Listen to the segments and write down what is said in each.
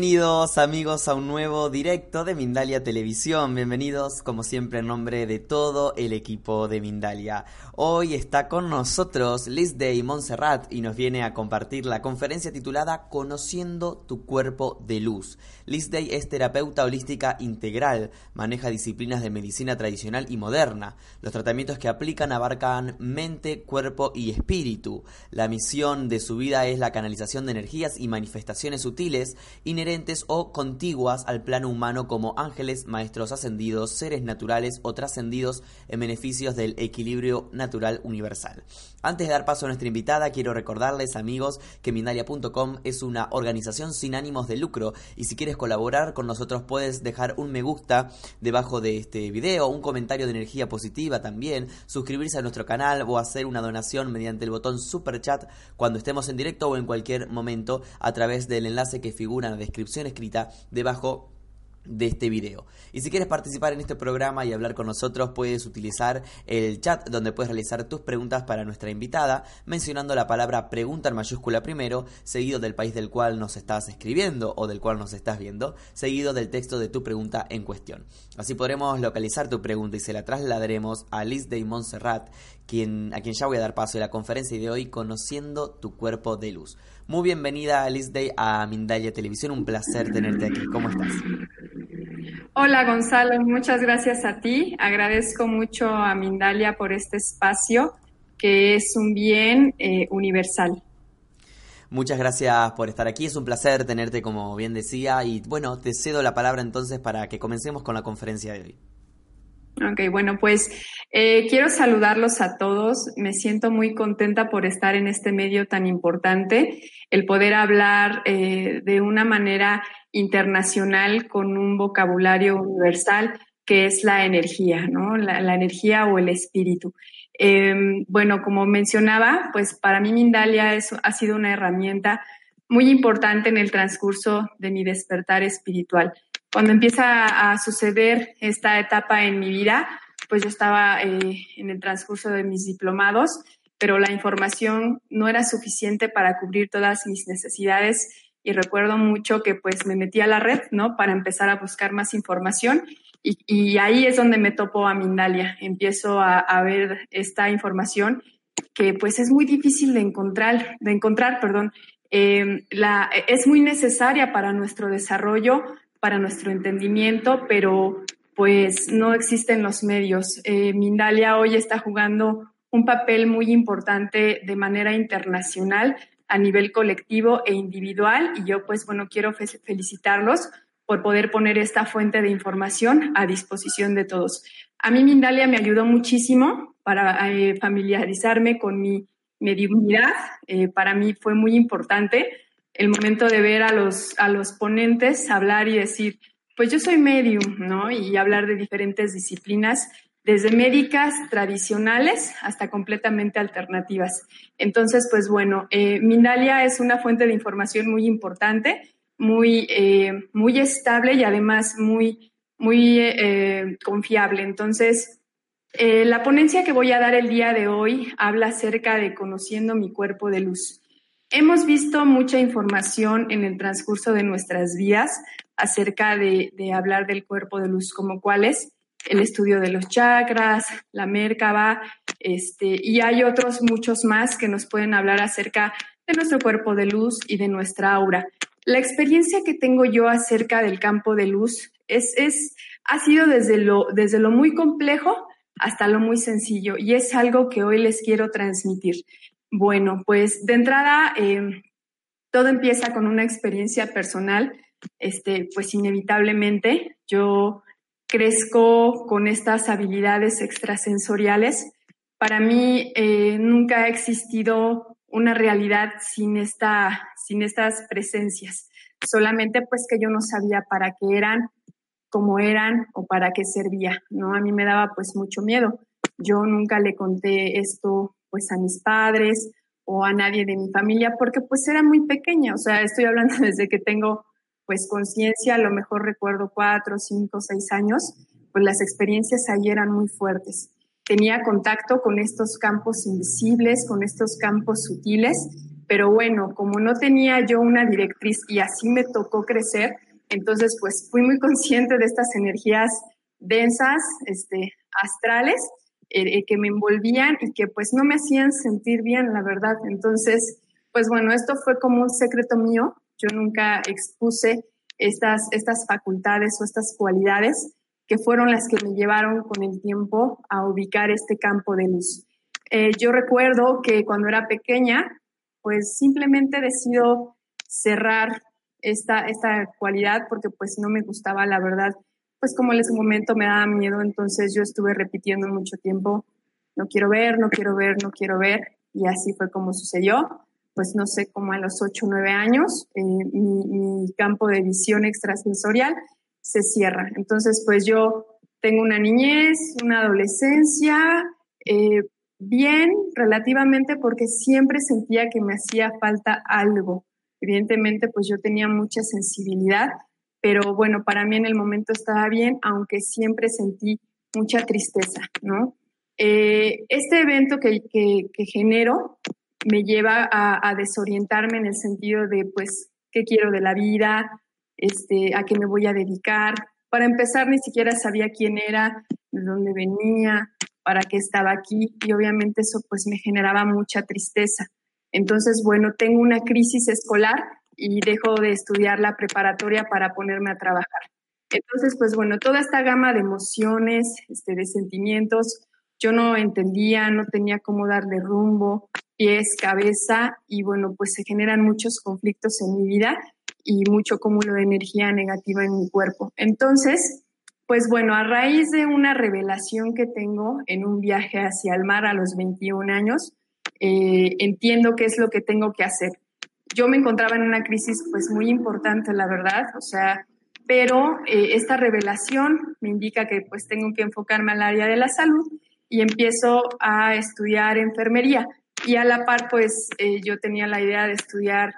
Bienvenidos amigos a un nuevo directo de Mindalia Televisión. Bienvenidos como siempre en nombre de todo el equipo de Mindalia. Hoy está con nosotros Liz Day Montserrat y nos viene a compartir la conferencia titulada Conociendo tu cuerpo de luz. Liz Day es terapeuta holística integral, maneja disciplinas de medicina tradicional y moderna. Los tratamientos que aplican abarcan mente, cuerpo y espíritu. La misión de su vida es la canalización de energías y manifestaciones sutiles inherentes o contiguas al plano humano como ángeles, maestros ascendidos, seres naturales o trascendidos en beneficios del equilibrio natural universal. Antes de dar paso a nuestra invitada, quiero recordarles, amigos, que Mindalia.com es una organización sin ánimos de lucro. Y si quieres colaborar con nosotros puedes dejar un me gusta debajo de este video, un comentario de energía positiva también, suscribirse a nuestro canal o hacer una donación mediante el botón super chat cuando estemos en directo o en cualquier momento a través del enlace que figura en la descripción escrita debajo de este video. Y si quieres participar en este programa y hablar con nosotros, puedes utilizar el chat donde puedes realizar tus preguntas para nuestra invitada, mencionando la palabra pregunta en mayúscula primero, seguido del país del cual nos estás escribiendo o del cual nos estás viendo, seguido del texto de tu pregunta en cuestión. Así podremos localizar tu pregunta y se la trasladaremos a Liz de Montserrat, quien, a quien ya voy a dar paso en la conferencia de hoy, Conociendo tu cuerpo de luz. Muy bienvenida, Liz Day, a Mindalia Televisión. Un placer tenerte aquí. ¿Cómo estás? Hola, Gonzalo. Muchas gracias a ti. Agradezco mucho a Mindalia por este espacio que es un bien eh, universal. Muchas gracias por estar aquí, es un placer tenerte como bien decía y bueno, te cedo la palabra entonces para que comencemos con la conferencia de hoy. Ok, bueno, pues eh, quiero saludarlos a todos. Me siento muy contenta por estar en este medio tan importante, el poder hablar eh, de una manera internacional con un vocabulario universal que es la energía, ¿no? La, energía o el espíritu. Em, bueno, como mencionaba, pues para mí Mindalia ha sido una herramienta muy importante en el transcurso de mi despertar espiritual cuando empieza a suceder esta etapa en mi vida, pues yo estaba eh, en el transcurso de mis diplomados, pero la información no era suficiente para cubrir todas mis necesidades y recuerdo mucho que pues me metí a la red, ¿no? Para empezar a buscar más información y, ahí es donde me topo a Mindalia. Empiezo a, ver esta información que pues es muy difícil de encontrar, de encontrar, perdón. Eh, la, es muy necesaria para nuestro desarrollo, para nuestro entendimiento, pero pues no existen los medios. Eh, Mindalia hoy está jugando un papel muy importante de manera internacional a nivel colectivo e individual y yo pues bueno quiero felicitarlos por poder poner esta fuente de información a disposición de todos. A mí Mindalia me ayudó muchísimo para eh, familiarizarme con mi mediunidad, eh, para mí fue muy importante el momento de ver a los, a los ponentes hablar y decir, pues yo soy medium, ¿no? Y hablar de diferentes disciplinas, desde médicas tradicionales hasta completamente alternativas. Entonces, pues bueno, eh, Mindalia es una fuente de información muy importante, muy, eh, muy estable y además muy, muy eh, confiable. Entonces, la ponencia que voy a dar el día de hoy habla acerca de conociendo mi cuerpo de luz. Hemos visto mucha información en el transcurso de nuestras vidas acerca de, hablar del cuerpo de luz como cuáles, el estudio de los chakras, la Merkaba, este, y hay otros muchos más que nos pueden hablar acerca de nuestro cuerpo de luz y de nuestra aura. La experiencia que tengo yo acerca del campo de luz es, es, ha sido desde lo, desde lo muy complejo hasta lo muy sencillo y es algo que hoy les quiero transmitir. Bueno, pues de entrada, em, todo empieza con una experiencia personal, este, pues inevitablemente yo crezco con estas habilidades extrasensoriales. Para mí eh, nunca ha existido una realidad sin, esta, sin estas presencias, solamente pues que yo no sabía para qué eran, cómo eran o para qué servía, ¿no? A mí me daba pues mucho miedo. Yo nunca le conté esto pues a mis padres o a nadie de mi familia porque pues era muy pequeña, o sea, estoy hablando desde que tengo pues conciencia, a lo mejor recuerdo cuatro, cinco, seis años, pues las experiencias ahí eran muy fuertes. Tenía contacto con estos campos invisibles, con estos campos sutiles, pero bueno, como no tenía yo una directriz y así me tocó crecer, entonces pues fui muy consciente de estas energías densas, este, astrales, eh, eh, que me envolvían y que pues no me hacían sentir bien, la verdad. Entonces, pues bueno, esto fue como un secreto mío. Yo nunca expuse estas, estas facultades o estas cualidades que fueron las que me llevaron con el tiempo a ubicar este campo de luz. Eh, yo recuerdo que cuando era pequeña, pues simplemente decido cerrar esta, esta cualidad porque pues no me gustaba, la verdad, pues como en ese momento me daba miedo, entonces yo estuve repitiendo mucho tiempo, no quiero ver, no quiero ver, no quiero ver, y así fue como sucedió. Pues no sé, como a los 8 o 9 años, eh, mi, campo de visión extrasensorial se cierra. Entonces, pues yo tengo una niñez, una adolescencia, eh, bien relativamente porque siempre sentía que me hacía falta algo. Evidentemente, pues yo tenía mucha sensibilidad, pero bueno, para mí en el momento estaba bien, aunque siempre sentí mucha tristeza, ¿no? Eh, este evento que, que, genero me lleva a, desorientarme en el sentido de, pues, qué quiero de la vida, este, a qué me voy a dedicar. Para empezar, ni siquiera sabía quién era, de dónde venía, para qué estaba aquí y obviamente eso pues me generaba mucha tristeza. Entonces, bueno, tengo una crisis escolar y dejo de estudiar la preparatoria para ponerme a trabajar. Entonces, pues bueno, toda esta gama de emociones, este, de sentimientos, yo no entendía, no tenía cómo darle rumbo, pies, cabeza, y bueno, pues se generan muchos conflictos en mi vida y mucho cúmulo de energía negativa en mi cuerpo. Entonces, pues bueno, a raíz de una revelación que tengo en un viaje hacia el mar a los 21 años, eh, entiendo qué es lo que tengo que hacer. Yo me encontraba en una crisis pues muy importante, la verdad, o sea, pero eh, esta revelación me indica que pues tengo que enfocarme al área de la salud y empiezo a estudiar enfermería. Y a la par, pues eh, yo tenía la idea de estudiar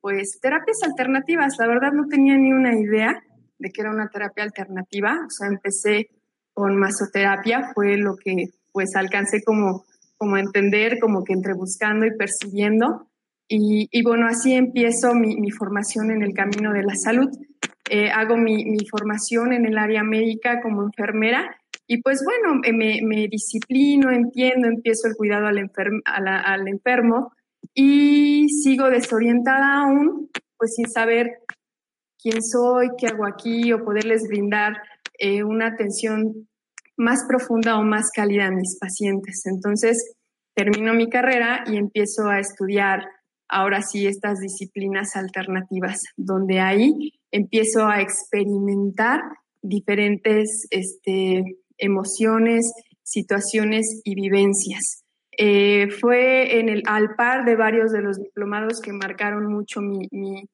pues terapias alternativas. La verdad no tenía ni una idea de que era una terapia alternativa. O sea, empecé con masoterapia, fue lo que pues alcancé como, como a entender, como que entre buscando y percibiendo. Y, y bueno, así empiezo mi, mi, formación en el camino de la salud. Eh, hago mi, mi, formación en el área médica como enfermera y pues bueno, eh, me, me disciplino, entiendo, empiezo el cuidado al, enfermo, al enfermo y sigo desorientada aún, pues sin saber quién soy, qué hago aquí, o poderles brindar eh, una atención más profunda o más cálida a mis pacientes. Entonces, termino mi carrera y empiezo a estudiar ahora sí estas disciplinas alternativas, donde ahí empiezo a experimentar diferentes este, emociones, situaciones y vivencias. Eh, fue en el, al par de varios de los diplomados que marcaron mucho mi,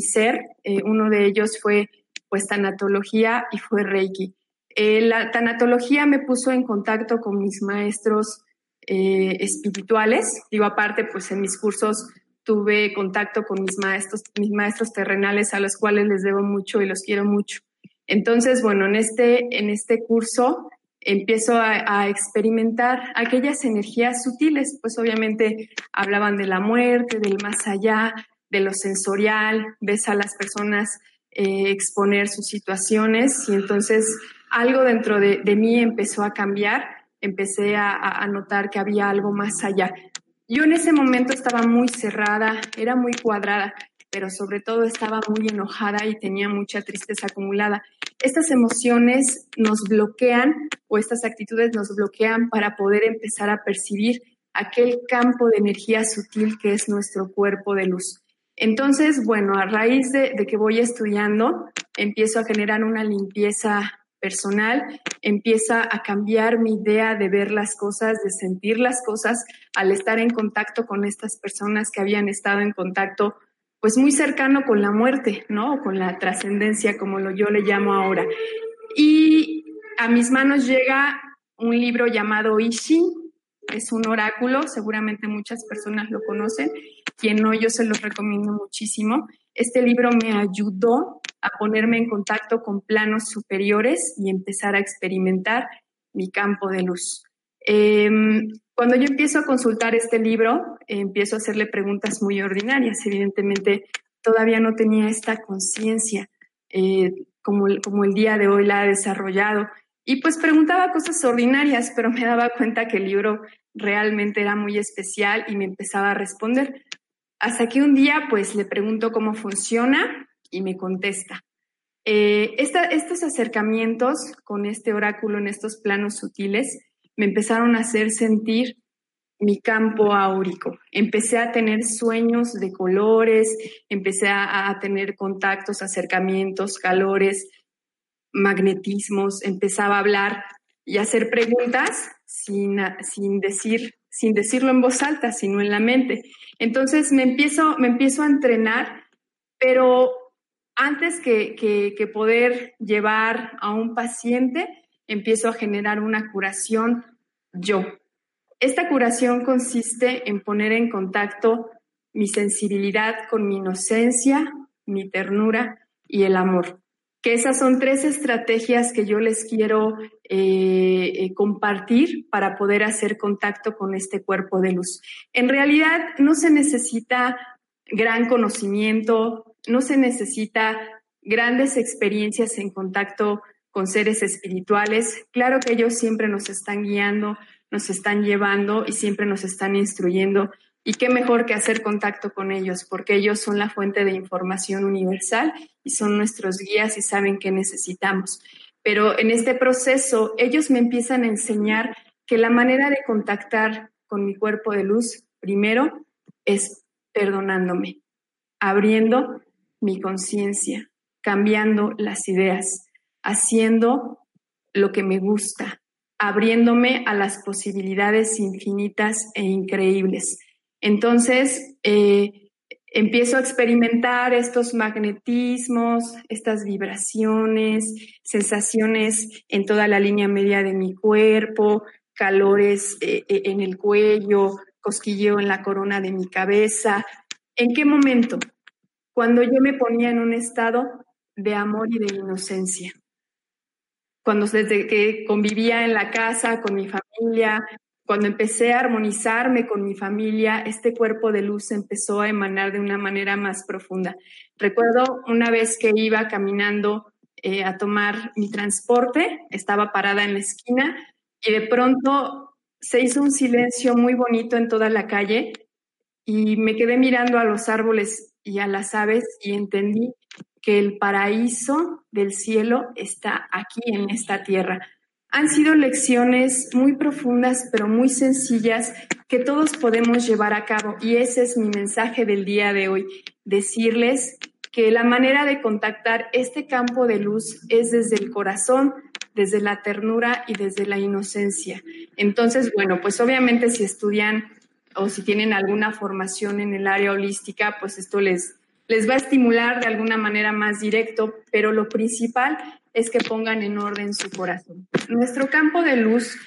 ser. Eh, uno de ellos fue pues tanatología y fue Reiki. Eh, la tanatología me puso en contacto con mis maestros eh, espirituales. Digo, aparte, pues en mis cursos tuve contacto con mis maestros, mis maestros terrenales a los cuales les debo mucho y los quiero mucho. Entonces, bueno, en este, en este curso empiezo a, experimentar aquellas energías sutiles, pues obviamente hablaban de la muerte, del más allá, de lo sensorial, ves a las personas eh, exponer sus situaciones y entonces algo dentro de, mí empezó a cambiar, empecé a, notar que había algo más allá. Yo en ese momento estaba muy cerrada, era muy cuadrada, pero sobre todo estaba muy enojada y tenía mucha tristeza acumulada. Estas emociones nos bloquean o estas actitudes nos bloquean para poder empezar a percibir aquel campo de energía sutil que es nuestro cuerpo de luz. Entonces, bueno, a raíz de, que voy estudiando, empiezo a generar una limpieza personal, empieza a cambiar mi idea de ver las cosas, de sentir las cosas, al estar en contacto con estas personas que habían estado en contacto, pues muy cercano con la muerte, ¿no? Con la trascendencia, como lo, yo le llamo ahora. Y a mis manos llega un libro llamado Ishi, es un oráculo, seguramente muchas personas lo conocen, quien no, yo se los recomiendo muchísimo. Este libro me ayudó a ponerme en contacto con planos superiores y empezar a experimentar mi campo de luz. Em, cuando yo empiezo a consultar este libro, empiezo a hacerle preguntas muy ordinarias. Evidentemente, todavía no tenía esta conciencia eh, como, como el día de hoy la ha desarrollado. Y pues preguntaba cosas ordinarias, pero me daba cuenta que el libro realmente era muy especial y me empezaba a responder. Hasta que un día pues le pregunto cómo funciona y me contesta. Eh, estos acercamientos con este oráculo en estos planos sutiles me empezaron a hacer sentir mi campo áurico. Empecé a tener sueños de colores, empecé a, tener contactos, acercamientos, calores, magnetismos, empezaba a hablar y hacer preguntas sin, sin, decir, sin decirlo en voz alta, sino en la mente. Entonces me empiezo, me empiezo a entrenar, pero antes que, que, poder llevar a un paciente, empiezo a generar una curación yo. Esta curación consiste en poner en contacto mi sensibilidad con mi inocencia, mi ternura y el amor. Que esas son tres estrategias que yo les quiero eh, eh, compartir para poder hacer contacto con este cuerpo de luz. En realidad no se necesita gran conocimiento, no se necesita grandes experiencias en contacto con seres espirituales. Claro que ellos siempre nos están guiando, nos están llevando y siempre nos están instruyendo. Y qué mejor que hacer contacto con ellos, porque ellos son la fuente de información universal y son nuestros guías y saben qué necesitamos. Pero en este proceso, ellos me empiezan a enseñar que la manera de contactar con mi cuerpo de luz, primero, es perdonándome, abriendo mi conciencia, cambiando las ideas, haciendo lo que me gusta, abriéndome a las posibilidades infinitas e increíbles. Entonces, eh, empiezo a experimentar estos magnetismos, estas vibraciones, sensaciones en toda la línea media de mi cuerpo, calores eh, eh, en el cuello, cosquilleo en la corona de mi cabeza. ¿En qué momento? Cuando yo me ponía en un estado de amor y de inocencia. Cuando desde que convivía en la casa con mi familia, cuando empecé a armonizarme con mi familia, este cuerpo de luz empezó a emanar de una manera más profunda. Recuerdo una vez que iba caminando eh, a tomar mi transporte, estaba parada en la esquina y de pronto se hizo un silencio muy bonito en toda la calle y me quedé mirando a los árboles y a las aves y entendí que el paraíso del cielo está aquí en esta tierra. Han sido lecciones muy profundas, pero muy sencillas que todos podemos llevar a cabo. Y ese es mi mensaje del día de hoy, decirles que la manera de contactar este campo de luz es desde el corazón, desde la ternura y desde la inocencia. Entonces, bueno, pues obviamente si estudian o si tienen alguna formación en el área holística, pues esto les, les va a estimular de alguna manera más directo, pero lo principal es que pongan en orden su corazón. Nuestro campo de luz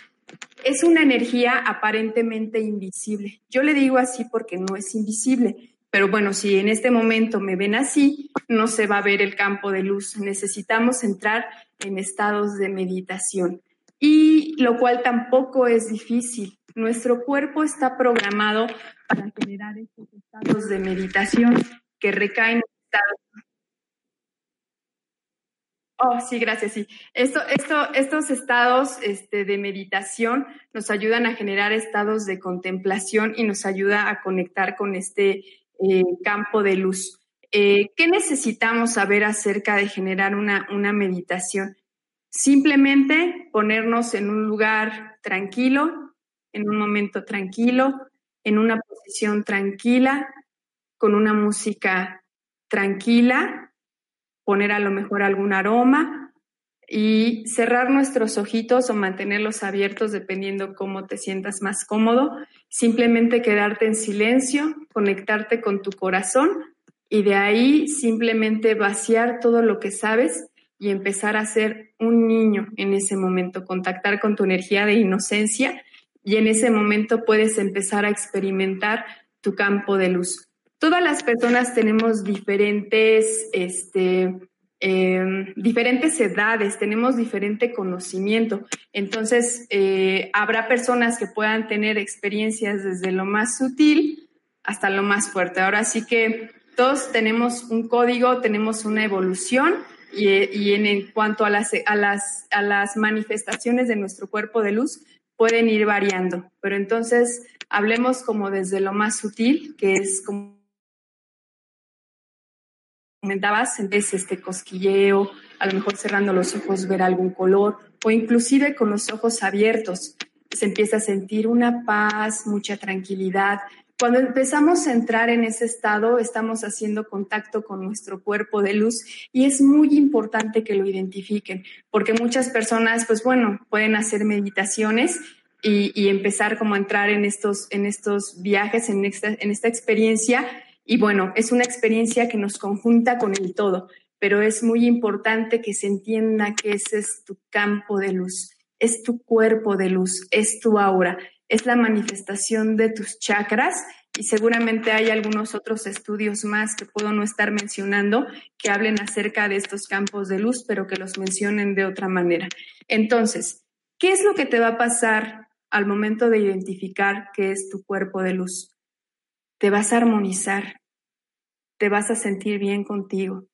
es una energía aparentemente invisible. Yo le digo así porque no es invisible, pero bueno, si en este momento me ven así, no se va a ver el campo de luz. Necesitamos entrar en estados de meditación y lo cual tampoco es difícil. Nuestro cuerpo está programado para generar estos estados de meditación que recaen en estados. Oh, sí, gracias, sí. Esto, esto, estos estados este, de meditación nos ayudan a generar estados de contemplación y nos ayuda a conectar con este eh, campo de luz. Eh, ¿Qué necesitamos saber acerca de generar una, una meditación? Simplemente ponernos en un lugar tranquilo, en un momento tranquilo, en una posición tranquila, con una música tranquila, poner a lo mejor algún aroma y cerrar nuestros ojitos o mantenerlos abiertos dependiendo cómo te sientas más cómodo. Simplemente quedarte en silencio, conectarte con tu corazón y de ahí simplemente vaciar todo lo que sabes y empezar a ser un niño en ese momento, contactar con tu energía de inocencia y en ese momento puedes empezar a experimentar tu campo de luz. Todas las personas tenemos diferentes este, em, diferentes edades, tenemos diferente conocimiento. Entonces, eh, habrá personas que puedan tener experiencias desde lo más sutil hasta lo más fuerte. Ahora sí que todos tenemos un código, tenemos una evolución y, en, cuanto a las, a, las, a las manifestaciones de nuestro cuerpo de luz, pueden ir variando. Pero entonces hablemos como desde lo más sutil, que es como comentabas, es este cosquilleo, a lo mejor cerrando los ojos ver algún color o inclusive con los ojos abiertos. Se empieza a sentir una paz, mucha tranquilidad, cuando empezamos a entrar en ese estado, estamos haciendo contacto con nuestro cuerpo de luz y es muy importante que lo identifiquen, porque muchas personas, pues bueno, pueden hacer meditaciones y, empezar como a entrar en estos, en estos viajes, en esta, en esta experiencia. Y bueno, es una experiencia que nos conjunta con el todo, pero es muy importante que se entienda que ese es tu campo de luz, es tu cuerpo de luz, es tu aura es la manifestación de tus chakras y seguramente hay algunos otros estudios más que puedo no estar mencionando que hablen acerca de estos campos de luz, pero que los mencionen de otra manera. Entonces, ¿qué es lo que te va a pasar al momento de identificar qué es tu cuerpo de luz? Te vas a armonizar, te vas a sentir bien contigo,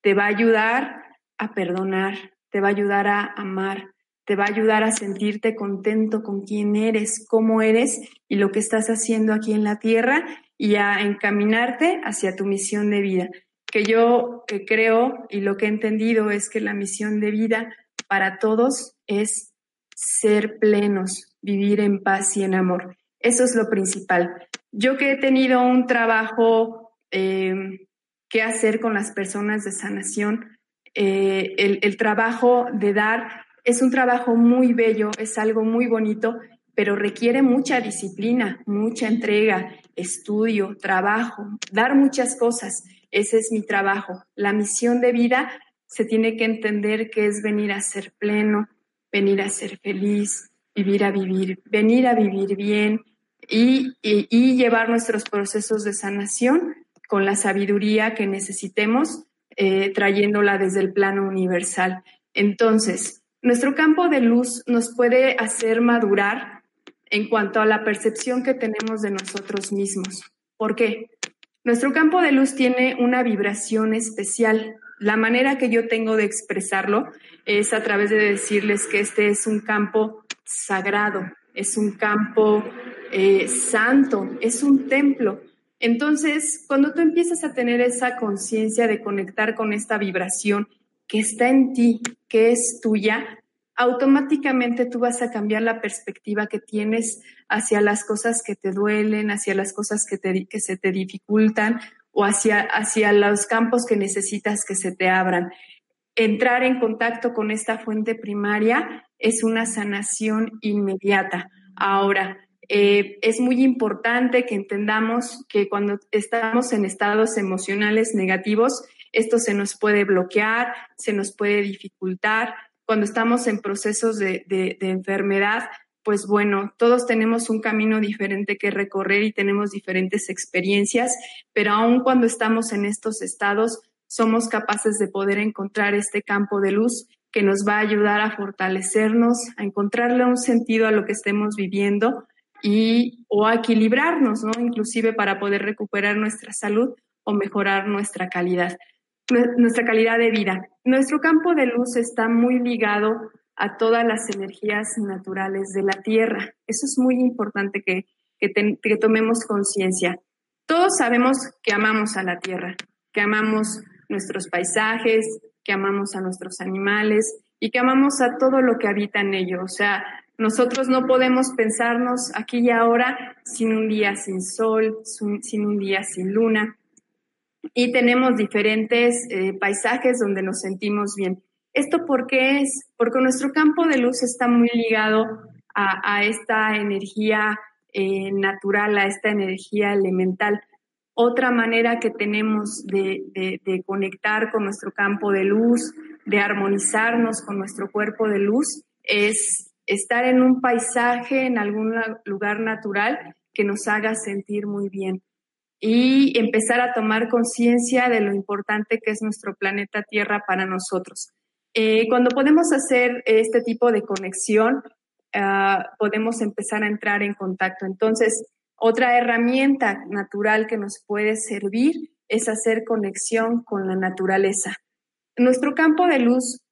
te va a ayudar a perdonar, te va a ayudar a amar, te va a ayudar a sentirte contento con quién eres, cómo eres y lo que estás haciendo aquí en la tierra y a encaminarte hacia tu misión de vida. Que yo creo y lo que he entendido es que la misión de vida para todos es ser plenos, vivir en paz y en amor. Eso es lo principal. Yo que he tenido un trabajo eh, que hacer con las personas de sanación, eh, el trabajo de dar es un trabajo muy bello, es algo muy bonito, pero requiere mucha disciplina, mucha entrega, estudio, trabajo, dar muchas cosas. Ese es mi trabajo. La misión de vida se tiene que entender que es venir a ser pleno, venir a ser feliz, vivir a vivir, venir a vivir bien y, llevar nuestros procesos de sanación con la sabiduría que necesitemos, eh, trayéndola desde el plano universal. Entonces, nuestro campo de luz nos puede hacer madurar en cuanto a la percepción que tenemos de nosotros mismos. ¿Por qué? Nuestro campo de luz tiene una vibración especial. La manera que yo tengo de expresarlo es a través de decirles que este es un campo sagrado, es un campo eh, santo, es un templo. Entonces, cuando tú empiezas a tener esa conciencia de conectar con esta vibración que está en ti, que es tuya, automáticamente tú vas a cambiar la perspectiva que tienes hacia las cosas que te duelen, hacia las cosas que, se te dificultan o hacia, hacia los campos que necesitas que se te abran. Entrar en contacto con esta fuente primaria es una sanación inmediata. Ahora, eh, es muy importante que entendamos que cuando estamos en estados emocionales negativos, esto se nos puede bloquear, se nos puede dificultar. Cuando estamos en procesos de, enfermedad, pues bueno, todos tenemos un camino diferente que recorrer y tenemos diferentes experiencias, pero aun cuando estamos en estos estados, somos capaces de poder encontrar este campo de luz que nos va a ayudar a fortalecernos, a encontrarle un sentido a lo que estemos viviendo y o a equilibrarnos, ¿no? Inclusive para poder recuperar nuestra salud o mejorar nuestra calidad nuestra calidad de vida. Nuestro campo de luz está muy ligado a todas las energías naturales de la Tierra. Eso es muy importante que, que, tomemos conciencia. Todos sabemos que amamos a la Tierra, que amamos nuestros paisajes, que amamos a nuestros animales y que amamos a todo lo que habita en ello. O sea, nosotros no podemos pensarnos aquí y ahora sin un día sin sol, sin un día sin luna y tenemos diferentes eh, paisajes donde nos sentimos bien. ¿Esto por qué es? Porque nuestro campo de luz está muy ligado a, esta energía eh, natural, a esta energía elemental. Otra manera que tenemos de, de conectar con nuestro campo de luz, de armonizarnos con nuestro cuerpo de luz, es estar en un paisaje, en algún lugar natural que nos haga sentir muy bien y empezar a tomar conciencia de lo importante que es nuestro planeta Tierra para nosotros. Eh, cuando podemos hacer este tipo de conexión, ah, podemos empezar a entrar en contacto. Entonces, otra herramienta natural que nos puede servir es hacer conexión con la naturaleza. Nuestro campo de luz,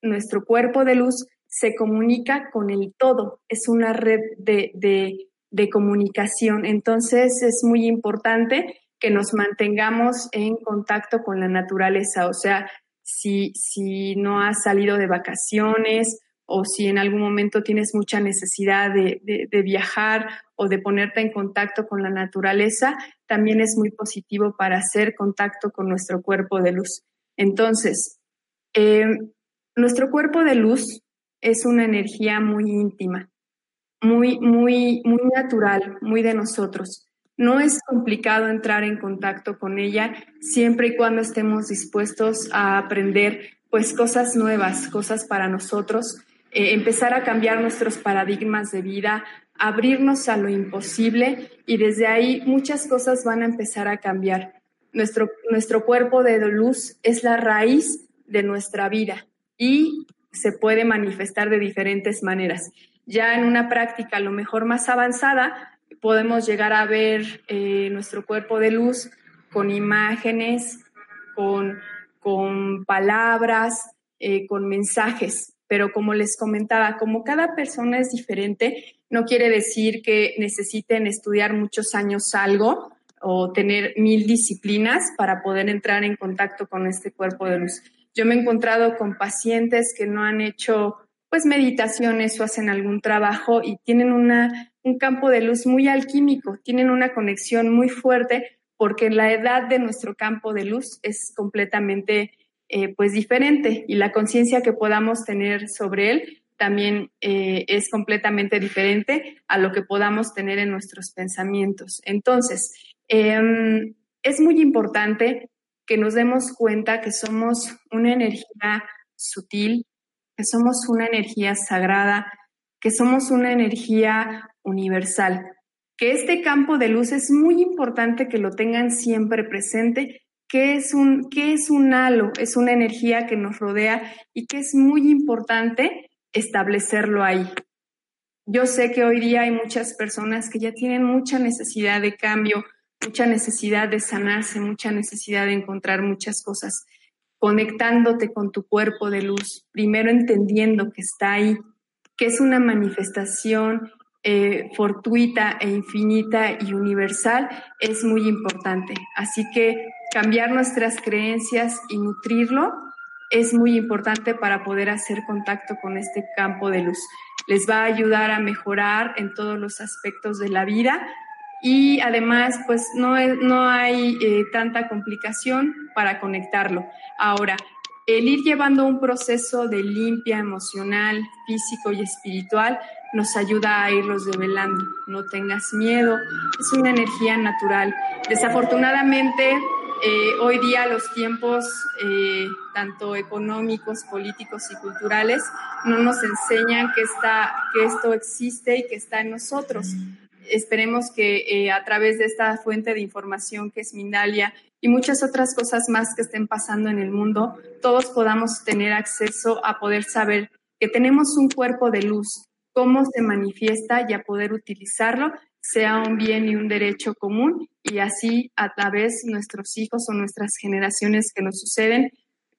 nuestro cuerpo de luz, se comunica con el todo, es una red de, de comunicación. Entonces es muy importante que nos mantengamos en contacto con la naturaleza, o sea, si, si no has salido de vacaciones o si en algún momento tienes mucha necesidad de, de, viajar o de ponerte en contacto con la naturaleza, también es muy positivo para hacer contacto con nuestro cuerpo de luz. Entonces, eh, nuestro cuerpo de luz es una energía muy íntima muy, muy, muy natural, muy de nosotros. No es complicado entrar en contacto con ella siempre y cuando estemos dispuestos a aprender pues cosas nuevas, cosas para nosotros, eh, empezar a cambiar nuestros paradigmas de vida, abrirnos a lo imposible y desde ahí muchas cosas van a empezar a cambiar. Nuestro, nuestro cuerpo de luz es la raíz de nuestra vida y se puede manifestar de diferentes maneras. Ya en una práctica a lo mejor más avanzada, podemos llegar a ver eh, nuestro cuerpo de luz con imágenes, con, con palabras, eh, con mensajes. Pero como les comentaba, como cada persona es diferente, no quiere decir que necesiten estudiar muchos años algo o tener mil disciplinas para poder entrar en contacto con este cuerpo de luz. Yo me he encontrado con pacientes que no han hecho pues meditaciones o hacen algún trabajo y tienen una, un campo de luz muy alquímico, tienen una conexión muy fuerte porque la edad de nuestro campo de luz es completamente eh, pues diferente y la conciencia que podamos tener sobre él también eh, es completamente diferente a lo que podamos tener en nuestros pensamientos. Entonces, em, es muy importante que nos demos cuenta que somos una energía sutil, que somos una energía sagrada, que somos una energía universal, que este campo de luz es muy importante que lo tengan siempre presente, que es un, que es un halo, es una energía que nos rodea y que es muy importante establecerlo ahí. Yo sé que hoy día hay muchas personas que ya tienen mucha necesidad de cambio, mucha necesidad de sanarse, mucha necesidad de encontrar muchas cosas conectándote con tu cuerpo de luz, primero entendiendo que está ahí, que es una manifestación eh, fortuita e infinita y universal, es muy importante. Así que cambiar nuestras creencias y nutrirlo es muy importante para poder hacer contacto con este campo de luz. Les va a ayudar a mejorar en todos los aspectos de la vida y además pues no, no hay eh, tanta complicación para conectarlo. Ahora, el ir llevando un proceso de limpia emocional, físico y espiritual nos ayuda a irlos develando. No tengas miedo, es una energía natural. Desafortunadamente, eh, hoy día los tiempos, eh, tanto económicos, políticos y culturales, no nos enseñan que, está, que esto existe y que está en nosotros esperemos que eh, a través de esta fuente de información que es Mindalia y muchas otras cosas más que estén pasando en el mundo, todos podamos tener acceso a poder saber que tenemos un cuerpo de luz, cómo se manifiesta y a poder utilizarlo sea un bien y un derecho común y así a través nuestros hijos o nuestras generaciones que nos suceden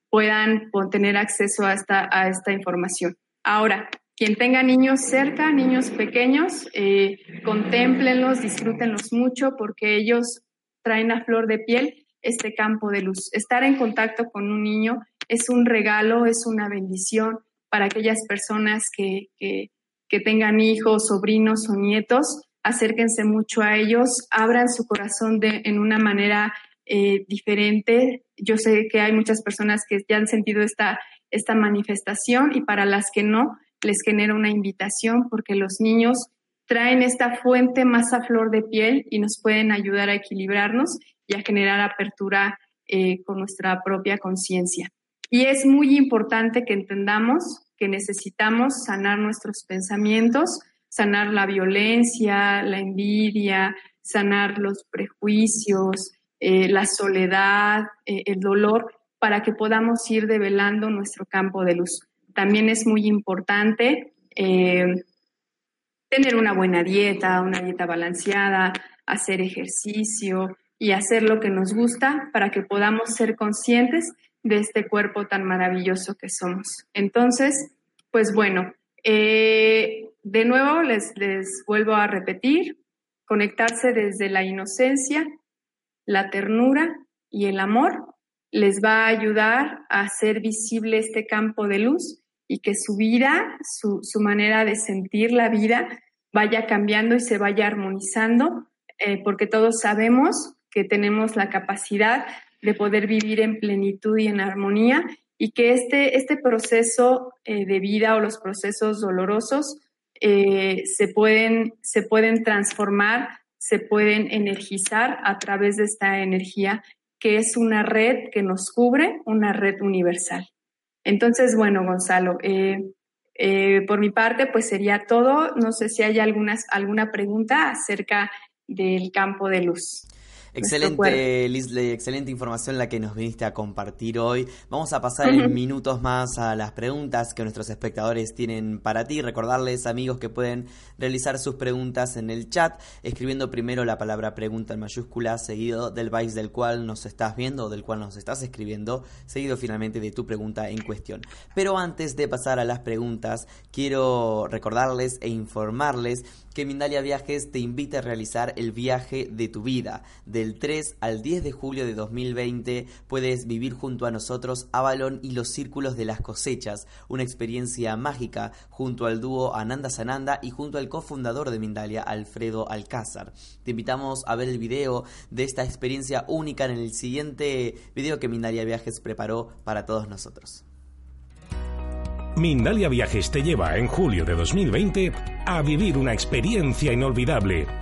puedan tener acceso a esta, a esta información. Ahora, quien tenga niños cerca, niños pequeños, eh, contémplenlos, disfrútenlos mucho porque ellos traen a flor de piel este campo de luz. Estar en contacto con un niño es un regalo, es una bendición para aquellas personas que, que, tengan hijos, sobrinos o nietos. Acérquense mucho a ellos, abran su corazón de, en una manera eh, diferente. Yo sé que hay muchas personas que ya han sentido esta, esta manifestación y para las que no, les genera una invitación porque los niños traen esta fuente más a flor de piel y nos pueden ayudar a equilibrarnos y a generar apertura eh, con nuestra propia conciencia. Y es muy importante que entendamos que necesitamos sanar nuestros pensamientos, sanar la violencia, la envidia, sanar los prejuicios, eh, la soledad, eh, el dolor, para que podamos ir develando nuestro campo de luz. También es muy importante eh, tener una buena dieta, una dieta balanceada, hacer ejercicio y hacer lo que nos gusta para que podamos ser conscientes de este cuerpo tan maravilloso que somos. Entonces, pues bueno, de nuevo les, les vuelvo a repetir, conectarse desde la inocencia, la ternura y el amor les va a ayudar a hacer visible este campo de luz y que su vida, su, manera de sentir la vida vaya cambiando y se vaya armonizando, eh, porque todos sabemos que tenemos la capacidad de poder vivir en plenitud y en armonía y que este, este proceso eh, de vida o los procesos dolorosos eh, se, pueden, se pueden transformar se pueden energizar a través de esta energía que es una red que nos cubre, una red universal. Entonces, bueno, Gonzalo, eh, eh, por mi parte, pues sería todo. No sé si hay algunas, alguna pregunta acerca del campo de luz. Excelente, Lisley, excelente información la que nos viniste a compartir hoy. Vamos a pasar en minutos más a las preguntas que nuestros espectadores tienen para ti. Recordarles, amigos, que pueden realizar sus preguntas en el chat, escribiendo primero la palabra pregunta en mayúscula, seguido del país del cual nos estás viendo o del cual nos estás escribiendo, seguido finalmente de tu pregunta en cuestión. Pero antes de pasar a las preguntas, quiero recordarles e informarles que Mindalia Viajes te invita a realizar el viaje de tu vida. Del 3 al 10 de julio de 2020 puedes vivir junto a nosotros Avalon y los círculos de las cosechas, una experiencia mágica junto al dúo Ananda Sananda y junto al cofundador de Mindalia, Alfredo Alcázar. Te invitamos a ver el video de esta experiencia única en el siguiente video que Mindalia Viajes preparó para todos nosotros. Mindalia Viajes te lleva en julio de 2020 a vivir una experiencia inolvidable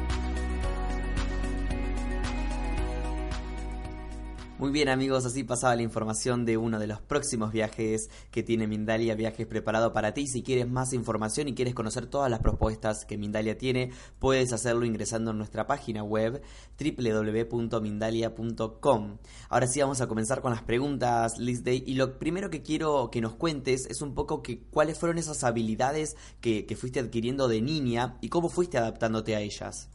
Muy bien amigos, así pasaba la información de uno de los próximos viajes que tiene Mindalia, viajes preparado para ti. Si quieres más información y quieres conocer todas las propuestas que Mindalia tiene, puedes hacerlo ingresando en nuestra página web www.mindalia.com. Ahora sí vamos a comenzar con las preguntas, Liz Day, y lo primero que quiero que nos cuentes es un poco que cuáles fueron esas habilidades que, que fuiste adquiriendo de niña y cómo fuiste adaptándote a ellas.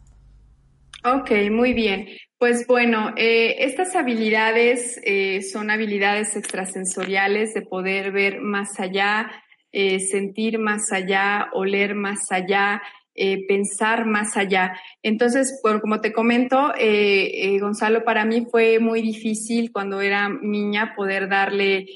Ok, muy bien. Pues bueno, eh, estas habilidades eh, son habilidades extrasensoriales de poder ver más allá, eh, sentir más allá, oler más allá, pensar más allá. Entonces, bueno, como te comento, Gonzalo, para mí fue muy difícil cuando era niña poder darle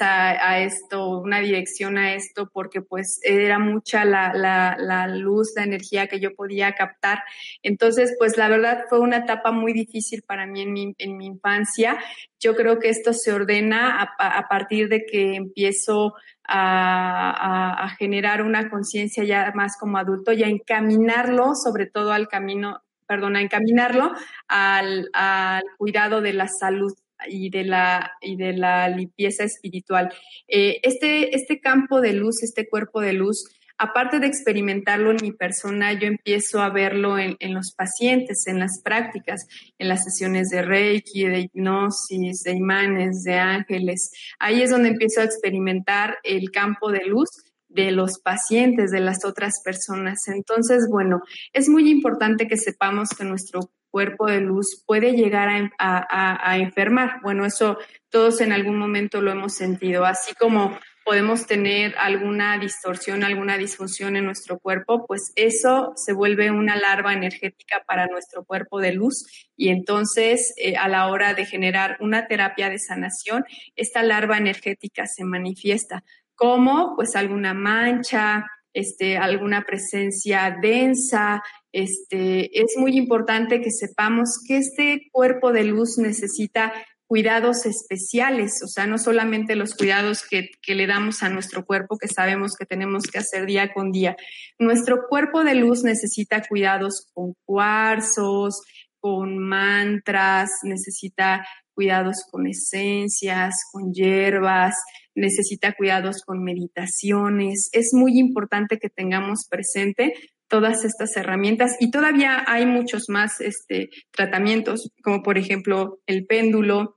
a esto, una dirección a esto, porque pues era mucha la, la, luz, la energía que yo podía captar. Entonces, pues la verdad fue una etapa muy difícil para mí en mi, en mi infancia. Yo creo que esto se ordena a, partir de que empiezo a, a generar una conciencia ya más como adulto y a encaminarlo sobre todo al camino, perdón, a encaminarlo al, al cuidado de la salud y de la, y de la limpieza espiritual. Eh, este, este campo de luz, este cuerpo de luz, aparte de experimentarlo en mi persona, yo empiezo a verlo en, en, los pacientes, en las prácticas, en las sesiones de Reiki, de hipnosis, de imanes, de ángeles. Ahí es donde empiezo a experimentar el campo de luz de los pacientes, de las otras personas. Entonces, bueno, es muy importante que sepamos que nuestro cuerpo de luz puede llegar a, enfermar. Bueno, eso todos en algún momento lo hemos sentido, así como podemos tener alguna distorsión, alguna disfunción en nuestro cuerpo, pues eso se vuelve una larva energética para nuestro cuerpo de luz. Y entonces eh, a la hora de generar una terapia de sanación, esta larva energética se manifiesta. Como pues alguna mancha, este, alguna presencia densa, este, es muy importante que sepamos que este cuerpo de luz necesita cuidados especiales, o sea, no solamente los cuidados que, que, le damos a nuestro cuerpo, que sabemos que tenemos que hacer día con día. Nuestro cuerpo de luz necesita cuidados con cuarzos, con mantras, necesita cuidados con esencias, con hierbas, necesita cuidados con meditaciones. Es muy importante que tengamos presente todas estas herramientas y todavía hay muchos más este, tratamientos, como por ejemplo el péndulo,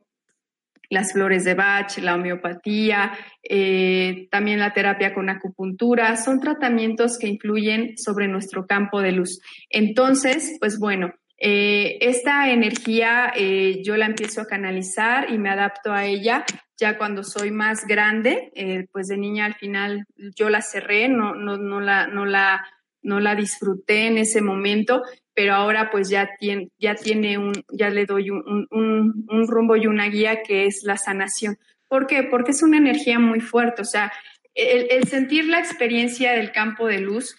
las flores de Bach, la homeopatía, eh, también la terapia con acupuntura, son tratamientos que influyen sobre nuestro campo de luz. Entonces, pues bueno, eh, esta energía eh, yo la empiezo a canalizar y me adapto a ella ya cuando soy más grande, pues de niña al final yo la cerré, no, no, no, la, no, la, no la disfruté en ese momento, pero ahora pues ya tiene, ya tiene un, ya le doy un, un, rumbo y una guía que es la sanación. ¿Por qué? Porque es una energía muy fuerte, o sea, el, el sentir la experiencia del campo de luz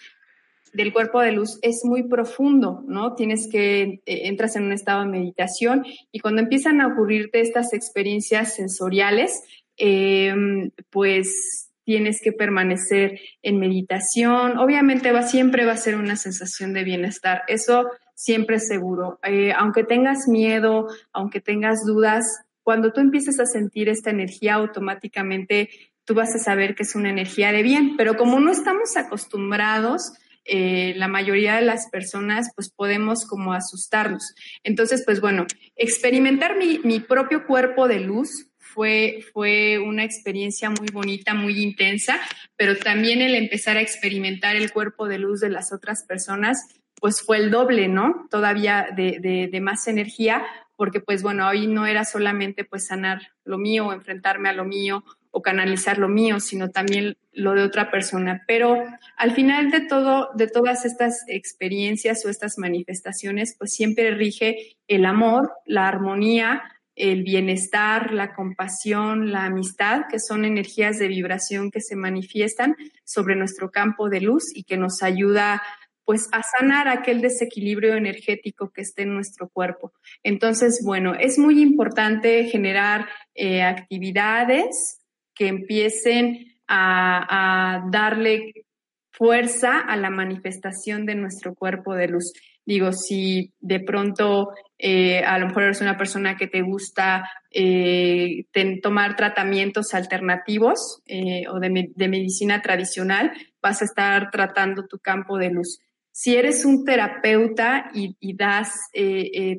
del cuerpo de luz es muy profundo, ¿no? Tienes que, eh, entras en un estado de meditación y cuando empiezan a ocurrirte estas experiencias sensoriales, em, pues tienes que permanecer en meditación. Obviamente va, siempre va a ser una sensación de bienestar, eso siempre es seguro. Eh, aunque tengas miedo, aunque tengas dudas, cuando tú empieces a sentir esta energía automáticamente tú vas a saber que es una energía de bien, pero como no estamos acostumbrados, eh, la mayoría de las personas pues podemos como asustarnos. Entonces, pues bueno, experimentar mi, mi propio cuerpo de luz fue, fue una experiencia muy bonita, muy intensa, pero también el empezar a experimentar el cuerpo de luz de las otras personas, pues fue el doble, ¿no? Todavía de, de, más energía, porque pues bueno, hoy no era solamente pues sanar lo mío enfrentarme a lo mío o canalizar lo mío, sino también lo de otra persona. Pero al final de todo, de todas estas experiencias o estas manifestaciones, pues siempre rige el amor, la armonía, el bienestar, la compasión, la amistad, que son energías de vibración que se manifiestan sobre nuestro campo de luz y que nos ayuda pues a sanar aquel desequilibrio energético que esté en nuestro cuerpo. Entonces, bueno, es muy importante generar eh, actividades que empiecen a, darle fuerza a la manifestación de nuestro cuerpo de luz. Digo, si de pronto eh, a lo mejor eres una persona que te gusta eh, tomar tratamientos alternativos eh, o de, medicina tradicional, vas a estar tratando tu campo de luz. Si eres un terapeuta y, das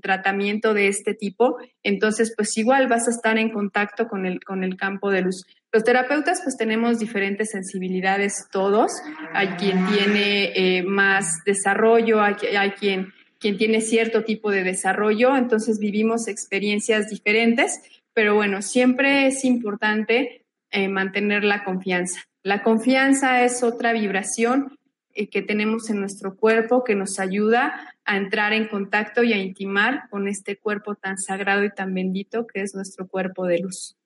tratamiento de este tipo, entonces pues igual vas a estar en contacto con el, con el campo de luz. Los terapeutas pues tenemos diferentes sensibilidades todos. Hay quien tiene eh, más desarrollo, hay, quien, quien tiene cierto tipo de desarrollo, entonces vivimos experiencias diferentes, pero bueno, siempre es importante eh, mantener la confianza. La confianza es otra vibración eh, que tenemos en nuestro cuerpo que nos ayuda a entrar en contacto y a intimar con este cuerpo tan sagrado y tan bendito que es nuestro cuerpo de luz.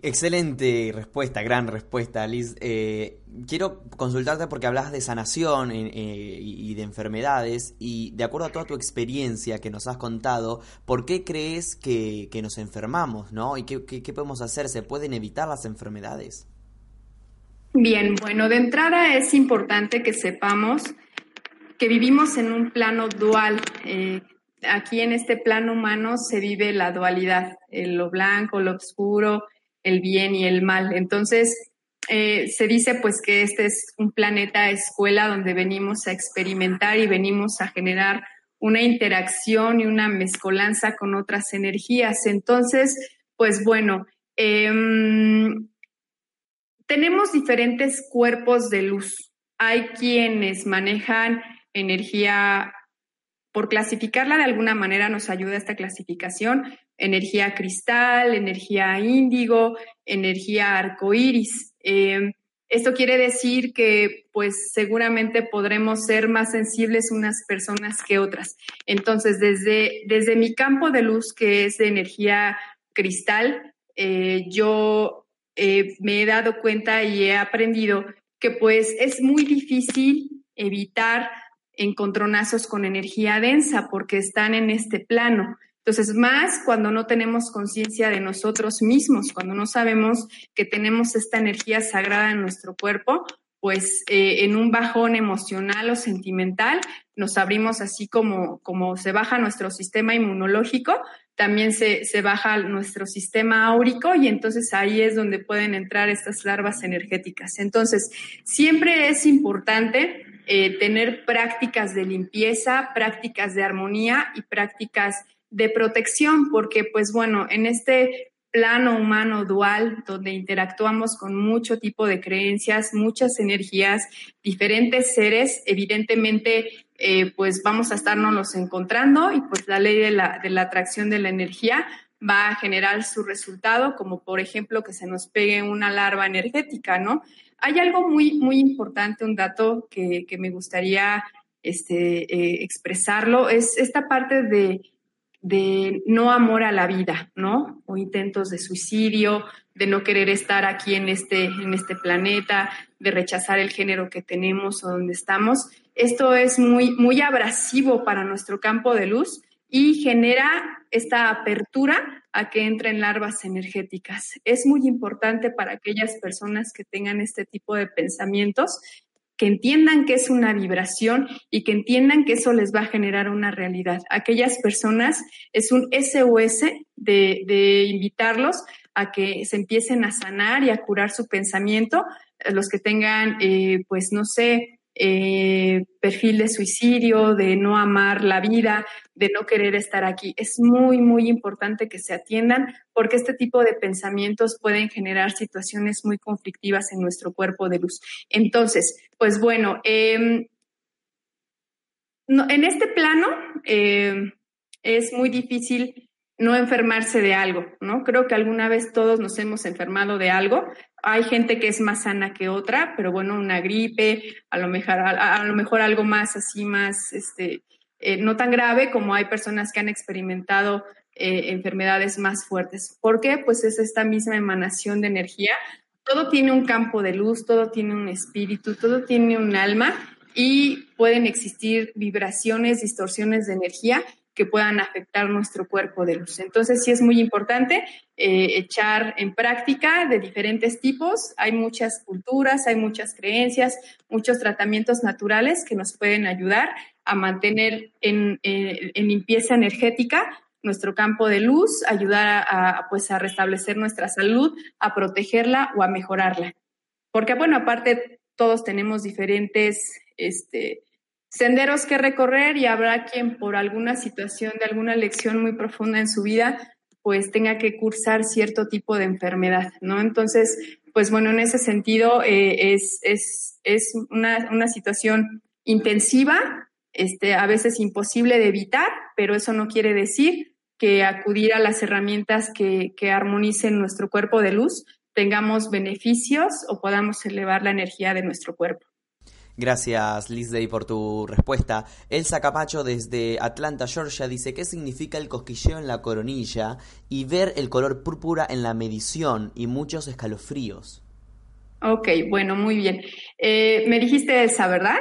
Excelente respuesta, gran respuesta, Liz. Eh, quiero consultarte porque hablas de sanación eh, y de enfermedades y de acuerdo a toda tu experiencia que nos has contado, ¿por qué crees que, que nos enfermamos, no? ¿Y qué, qué, podemos hacer? ¿Se pueden evitar las enfermedades? Bien, bueno, de entrada es importante que sepamos que vivimos en un plano dual. Eh, aquí en este plano humano se vive la dualidad, lo blanco, lo oscuro, el bien y el mal. Entonces, eh, se dice pues que este es un planeta escuela donde venimos a experimentar y venimos a generar una interacción y una mezcolanza con otras energías. Entonces, pues bueno, eh, tenemos diferentes cuerpos de luz. Hay quienes manejan energía, por clasificarla de alguna manera nos ayuda esta clasificación, energía cristal, energía índigo, energía arcoíris. Eh, esto quiere decir que, pues, seguramente podremos ser más sensibles unas personas que otras. Entonces, desde, desde mi campo de luz, que es de energía cristal, eh, yo eh, me he dado cuenta y he aprendido que, pues, es muy difícil evitar encontronazos con energía densa porque están en este plano. Entonces, más cuando no tenemos conciencia de nosotros mismos, cuando no sabemos que tenemos esta energía sagrada en nuestro cuerpo, pues eh, en un bajón emocional o sentimental, nos abrimos así como, como se baja nuestro sistema inmunológico, también se, se, baja nuestro sistema áurico y entonces ahí es donde pueden entrar estas larvas energéticas. Entonces, siempre es importante eh, tener prácticas de limpieza, prácticas de armonía y prácticas de protección, porque pues bueno, en este plano humano dual, donde interactuamos con mucho tipo de creencias, muchas energías, diferentes seres, evidentemente, eh, pues vamos a estarnos encontrando y pues la ley de la, de la atracción de la energía va a generar su resultado, como por ejemplo que se nos pegue una larva energética, ¿no? Hay algo muy, muy importante, un dato que, me gustaría este, eh, expresarlo, es esta parte de, de no amor a la vida, ¿no? O intentos de suicidio, de no querer estar aquí en este, en este planeta, de rechazar el género que tenemos o donde estamos. Esto es muy, muy abrasivo para nuestro campo de luz y genera esta apertura a que entren larvas energéticas. Es muy importante para aquellas personas que tengan este tipo de pensamientos que entiendan que es una vibración y que entiendan que eso les va a generar una realidad. Aquellas personas es un SOS de, invitarlos a que se empiecen a sanar y a curar su pensamiento, los que tengan, eh, pues no sé, eh, perfil de suicidio, de no amar la vida, de no querer estar aquí. Es muy, muy importante que se atiendan porque este tipo de pensamientos pueden generar situaciones muy conflictivas en nuestro cuerpo de luz. Entonces, pues bueno, em, en este plano em, es muy difícil no enfermarse de algo, ¿no? Creo que alguna vez todos nos hemos enfermado de algo. Hay gente que es más sana que otra, pero bueno, una gripe, a lo mejor, a, lo mejor algo más así, más, este, eh, no tan grave como hay personas que han experimentado eh, enfermedades más fuertes. ¿Por qué? Pues es esta misma emanación de energía. Todo tiene un campo de luz, todo tiene un espíritu, todo tiene un alma y pueden existir vibraciones, distorsiones de energía que puedan afectar nuestro cuerpo de luz. Entonces, sí es muy importante eh, echar en práctica de diferentes tipos. Hay muchas culturas, hay muchas creencias, muchos tratamientos naturales que nos pueden ayudar a mantener en, limpieza energética nuestro campo de luz, ayudar a, pues, a restablecer nuestra salud, a protegerla o a mejorarla. Porque, bueno, aparte, todos tenemos diferentes este, senderos que recorrer y habrá quien por alguna situación de alguna lección muy profunda en su vida pues tenga que cursar cierto tipo de enfermedad, ¿no? Entonces, pues bueno, en ese sentido eh, es, es, es una, una, situación intensiva, este, a veces imposible de evitar, pero eso no quiere decir que acudir a las herramientas que, que armonicen nuestro cuerpo de luz tengamos beneficios o podamos elevar la energía de nuestro cuerpo. Gracias, Liz Day, por tu respuesta. Elsa Capacho, desde Atlanta, Georgia, dice: ¿Qué significa el cosquilleo en la coronilla y ver el color púrpura en la medición y muchos escalofríos? Ok, bueno, muy bien. Eh, me dijiste Elsa, ¿verdad?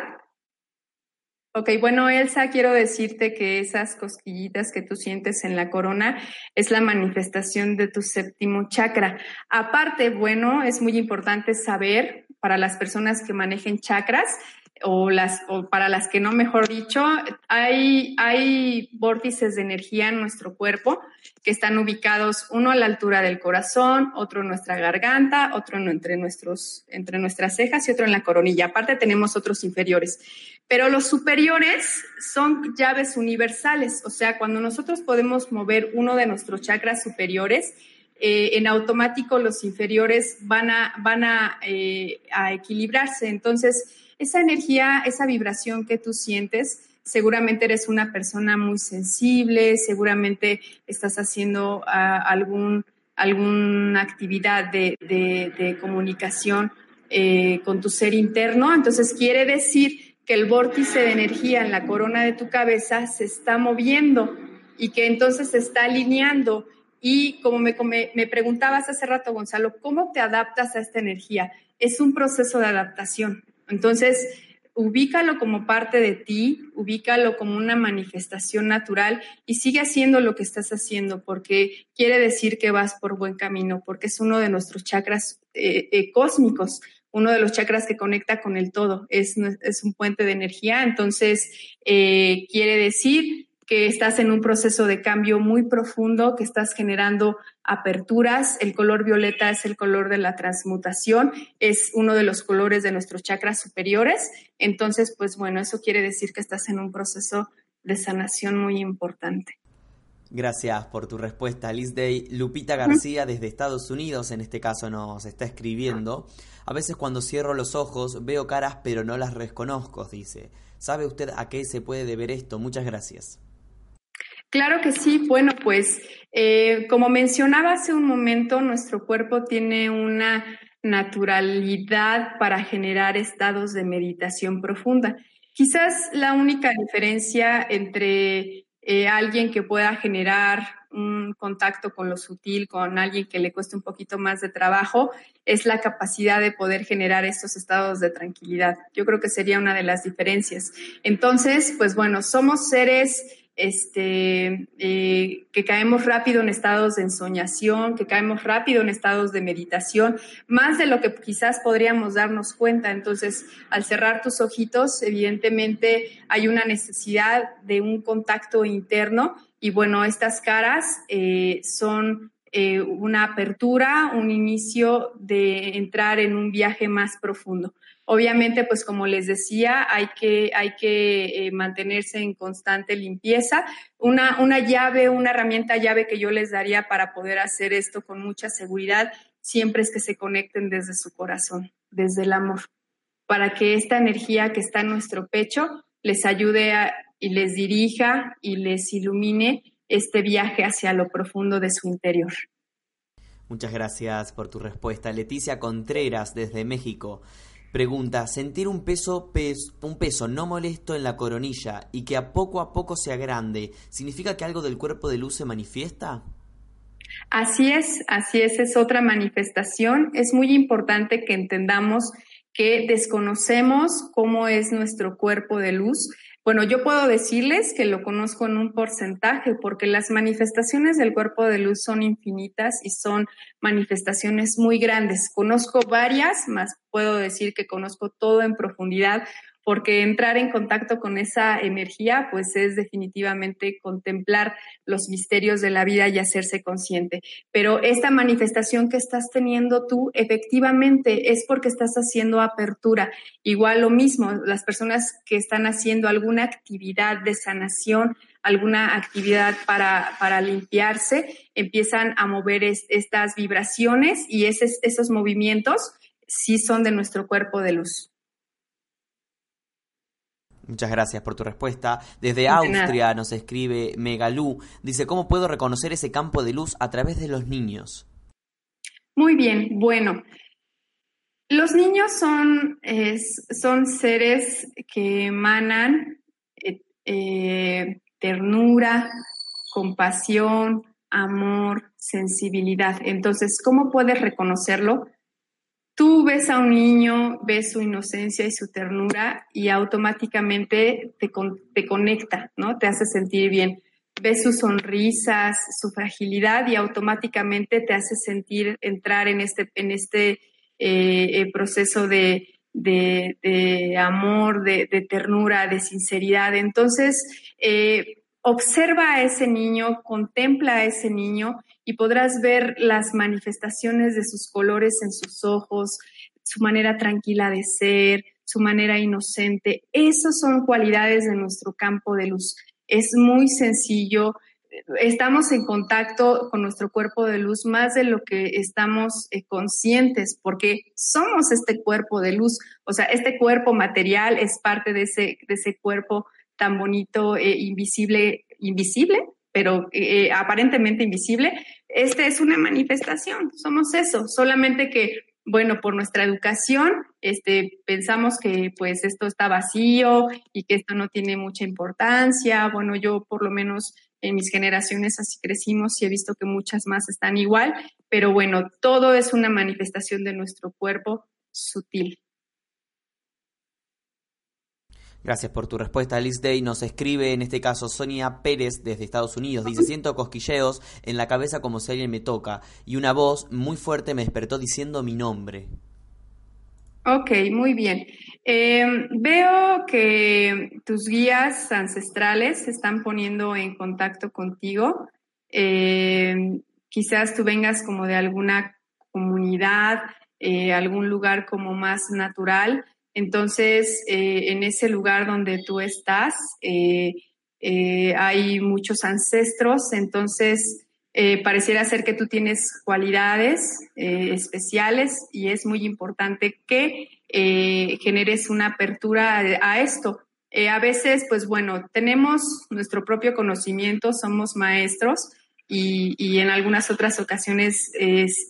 Ok, bueno, Elsa, quiero decirte que esas cosquillitas que tú sientes en la corona es la manifestación de tu séptimo chakra. Aparte, bueno, es muy importante saber para las personas que manejen chakras o, las, o para las que no, mejor dicho, hay, hay vórtices de energía en nuestro cuerpo que están ubicados uno a la altura del corazón, otro en nuestra garganta, otro entre, nuestros, entre nuestras cejas y otro en la coronilla. Aparte tenemos otros inferiores. Pero los superiores son llaves universales, o sea, cuando nosotros podemos mover uno de nuestros chakras superiores, eh, en automático los inferiores van a, van eh, a, equilibrarse. Entonces, esa energía, esa vibración que tú sientes, seguramente eres una persona muy sensible, seguramente estás haciendo ah, algún, alguna actividad de, comunicación eh, con tu ser interno. Entonces, quiere decir que el vórtice de energía en la corona de tu cabeza se está moviendo y que entonces se está alineando y como me, preguntabas hace rato, Gonzalo, ¿cómo te adaptas a esta energía? Es un proceso de adaptación. Entonces, ubícalo como parte de ti, ubícalo como una manifestación natural y sigue haciendo lo que estás haciendo porque quiere decir que vas por buen camino, porque es uno de nuestros chakras eh, eh, cósmicos, uno de los chakras que conecta con el todo, es, es un puente de energía, entonces eh, quiere decir que estás en un proceso de cambio muy profundo, que estás generando aperturas. El color violeta es el color de la transmutación, es uno de los colores de nuestros chakras superiores. Entonces, pues bueno, eso quiere decir que estás en un proceso de sanación muy importante. Gracias por tu respuesta, Liz Day. Lupita García desde Estados Unidos, en este caso, nos está escribiendo. A veces cuando cierro los ojos veo caras pero no las reconozco, dice. ¿Sabe usted a qué se puede deber esto? Muchas gracias. Claro que sí. Bueno, pues eh, como mencionaba hace un momento, nuestro cuerpo tiene una naturalidad para generar estados de meditación profunda. Quizás la única diferencia entre eh, alguien que pueda generar un contacto con lo sutil, con alguien que le cueste un poquito más de trabajo, es la capacidad de poder generar estos estados de tranquilidad. Yo creo que sería una de las diferencias. Entonces, pues bueno, somos seres este, eh, que caemos rápido en estados de ensoñación, que caemos rápido en estados de meditación, más de lo que quizás podríamos darnos cuenta. Entonces, al cerrar tus ojitos, evidentemente hay una necesidad de un contacto interno y bueno, estas caras eh, son eh, una apertura, un inicio de entrar en un viaje más profundo. Obviamente, pues como les decía, hay que, hay que eh, mantenerse en constante limpieza. Una, una llave, una herramienta llave que yo les daría para poder hacer esto con mucha seguridad, siempre es que se conecten desde su corazón, desde el amor, para que esta energía que está en nuestro pecho les ayude y les dirija y les ilumine este viaje hacia lo profundo de su interior. Muchas gracias por tu respuesta. Leticia Contreras desde México. Pregunta, sentir un peso, un peso no molesto en la coronilla y que a poco a poco se agrande, ¿significa que algo del cuerpo de luz se manifiesta? Así es, así es, es otra manifestación. Es muy importante que entendamos que desconocemos cómo es nuestro cuerpo de luz, bueno, yo puedo decirles que lo conozco en un porcentaje porque las manifestaciones del cuerpo de luz son infinitas y son manifestaciones muy grandes. Conozco varias, más puedo decir que conozco todo en profundidad porque entrar en contacto con esa energía, pues es definitivamente contemplar los misterios de la vida y hacerse consciente. Pero esta manifestación que estás teniendo tú, efectivamente, es porque estás haciendo apertura. Igual lo mismo, las personas que están haciendo alguna actividad de sanación, alguna actividad para, para limpiarse, empiezan a mover estas vibraciones y esos movimientos sí son de nuestro cuerpo de luz. Muchas gracias por tu respuesta. Desde Austria nos escribe Megalú. Dice, ¿cómo puedo reconocer ese campo de luz a través de los niños? Muy bien, bueno. Los niños son, son seres que emanan eh, eh, ternura, compasión, amor, sensibilidad. Entonces, ¿cómo puedes reconocerlo? Tú ves a un niño, ves su inocencia y su ternura y automáticamente te, te conecta, ¿no? Te hace sentir bien. Ves sus sonrisas, su fragilidad y automáticamente te hace sentir entrar en este, en este eh, eh, proceso de, de, amor, de, ternura, de sinceridad. Entonces, eh, observa a ese niño, contempla a ese niño y podrás ver las manifestaciones de sus colores en sus ojos, su manera tranquila de ser, su manera inocente. Esas son cualidades de nuestro campo de luz. Es muy sencillo. Estamos en contacto con nuestro cuerpo de luz más de lo que estamos eh, conscientes, porque somos este cuerpo de luz. O sea, este cuerpo material es parte de ese, de ese cuerpo tan bonito, e invisible, invisible, pero eh, aparentemente invisible, esta es una manifestación, somos eso, solamente que, bueno, por nuestra educación, este, pensamos que pues esto está vacío y que esto no tiene mucha importancia. Bueno, yo por lo menos en mis generaciones así crecimos y he visto que muchas más están igual, pero bueno, todo es una manifestación de nuestro cuerpo sutil. Gracias por tu respuesta, Liz Day. Nos escribe en este caso Sonia Pérez desde Estados Unidos. Dice, siento cosquilleos en la cabeza como si alguien me toca y una voz muy fuerte me despertó diciendo mi nombre. Ok, muy bien. Em, veo que tus guías ancestrales se están poniendo en contacto contigo. Em, quizás tú vengas como de alguna comunidad, eh, algún lugar como más natural entonces, eh, en ese lugar donde tú estás, eh, eh, hay muchos ancestros, entonces pareciera ser que tú tienes cualidades especiales y es muy importante que generes una apertura a, esto. a veces, pues bueno, tenemos nuestro propio conocimiento, somos maestros, y, y, en algunas otras ocasiones,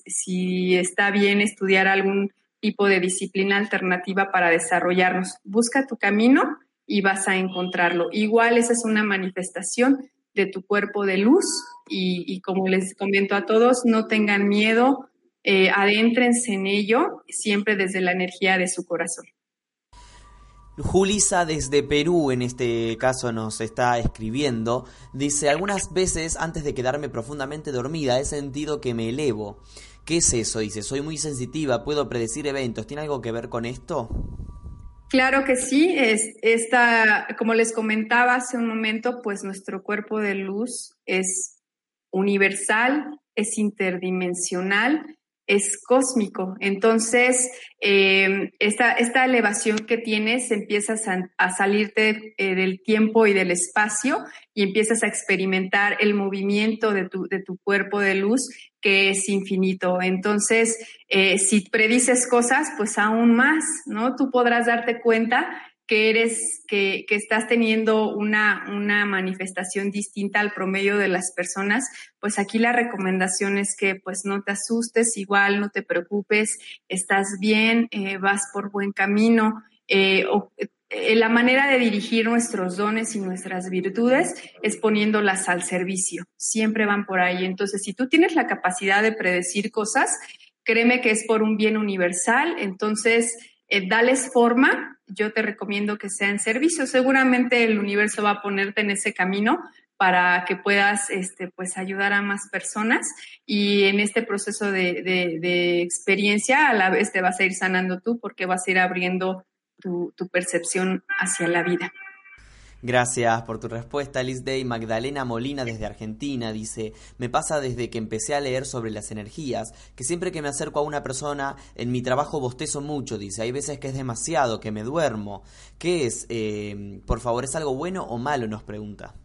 si está bien estudiar algún tipo de disciplina alternativa para desarrollarnos. Busca tu camino y vas a encontrarlo. Igual esa es una manifestación de tu cuerpo de luz y, como les comento a todos, no tengan miedo, eh, adéntrense en ello siempre desde la energía de su corazón. Julisa desde Perú en este caso nos está escribiendo. Dice, algunas veces antes de quedarme profundamente dormida he sentido que me elevo. ¿Qué es eso? Dice, soy muy sensitiva, puedo predecir eventos. ¿Tiene algo que ver con esto? Claro que sí, es, esta, como les comentaba hace un momento, pues nuestro cuerpo de luz es universal, es interdimensional es cósmico. Entonces, eh, esta, esta, elevación que tienes empiezas a, salirte eh, del tiempo y del espacio y empiezas a experimentar el movimiento de tu, de tu cuerpo de luz que es infinito. Entonces, eh, si predices cosas, pues aún más, ¿no? Tú podrás darte cuenta que eres, que, que estás teniendo una, una, manifestación distinta al promedio de las personas, pues aquí la recomendación es que pues no te asustes, igual no te preocupes, estás bien, eh, vas por buen camino. Eh, eh, la manera de dirigir nuestros dones y nuestras virtudes es poniéndolas al servicio. Siempre van por ahí. Entonces, si tú tienes la capacidad de predecir cosas, créeme que es por un bien universal. Entonces, eh, dales forma, yo te recomiendo que sea en servicio. Seguramente el universo va a ponerte en ese camino para que puedas este, pues, ayudar a más personas y en este proceso de, de, experiencia a la vez te vas a ir sanando tú porque vas a ir abriendo tu, tu percepción hacia la vida. Gracias por tu respuesta, Liz Day. Magdalena Molina desde Argentina dice, me pasa desde que empecé a leer sobre las energías, que siempre que me acerco a una persona, en mi trabajo bostezo mucho, dice, hay veces que es demasiado, que me duermo. ¿Qué es? Eh, por favor, ¿es algo bueno o malo? Nos pregunta.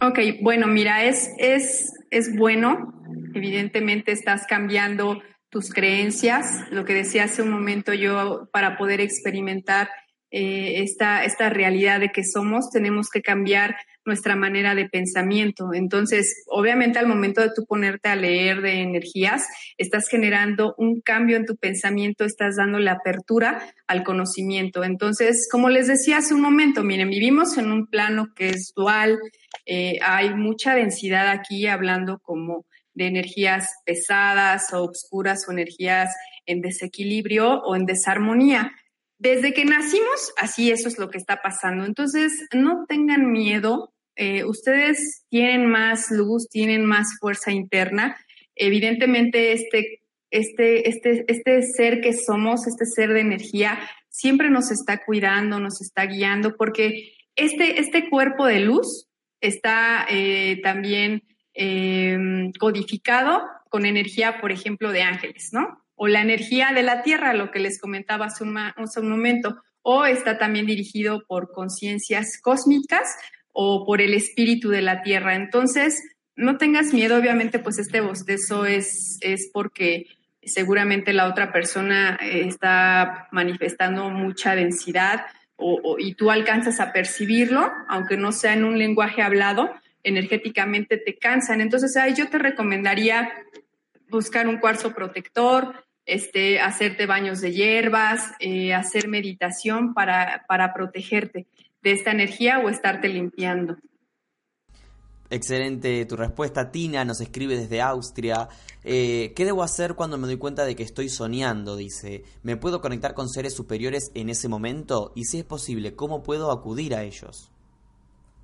Ok, bueno, mira, es, es, es bueno. Evidentemente estás cambiando tus creencias, lo que decía hace un momento yo, para poder experimentar eh, esta, esta realidad de que somos, tenemos que cambiar nuestra manera de pensamiento. Entonces, obviamente al momento de tú ponerte a leer de energías, estás generando un cambio en tu pensamiento, estás dando la apertura al conocimiento. Entonces, como les decía hace un momento, miren, vivimos en un plano que es dual, eh, hay mucha densidad aquí hablando como de energías pesadas o oscuras o energías en desequilibrio o en desarmonía. Desde que nacimos, así eso es lo que está pasando. Entonces, no tengan miedo. Eh, ustedes tienen más luz, tienen más fuerza interna. Evidentemente, este, este, este, este ser que somos, este ser de energía, siempre nos está cuidando, nos está guiando, porque este, este cuerpo de luz está eh, también eh, codificado con energía, por ejemplo, de ángeles, ¿no? o la energía de la Tierra, lo que les comentaba hace un, momento, o está también dirigido por conciencias cósmicas o por el espíritu de la Tierra. Entonces, no tengas miedo, obviamente, pues este bostezo es, es porque seguramente la otra persona eh, está manifestando mucha densidad y tú alcanzas a percibirlo, aunque no sea en un lenguaje hablado, energéticamente te cansan. Entonces, ahí yo te recomendaría buscar un cuarzo protector, este, hacerte baños de hierbas, eh, hacer meditación para, para protegerte de esta energía o estarte limpiando. Excelente tu respuesta. Tina nos escribe desde Austria. Eh, ¿Qué debo hacer cuando me doy cuenta de que estoy soñando? Dice. ¿Me puedo conectar con seres superiores en ese momento? Y si es posible, ¿cómo puedo acudir a ellos?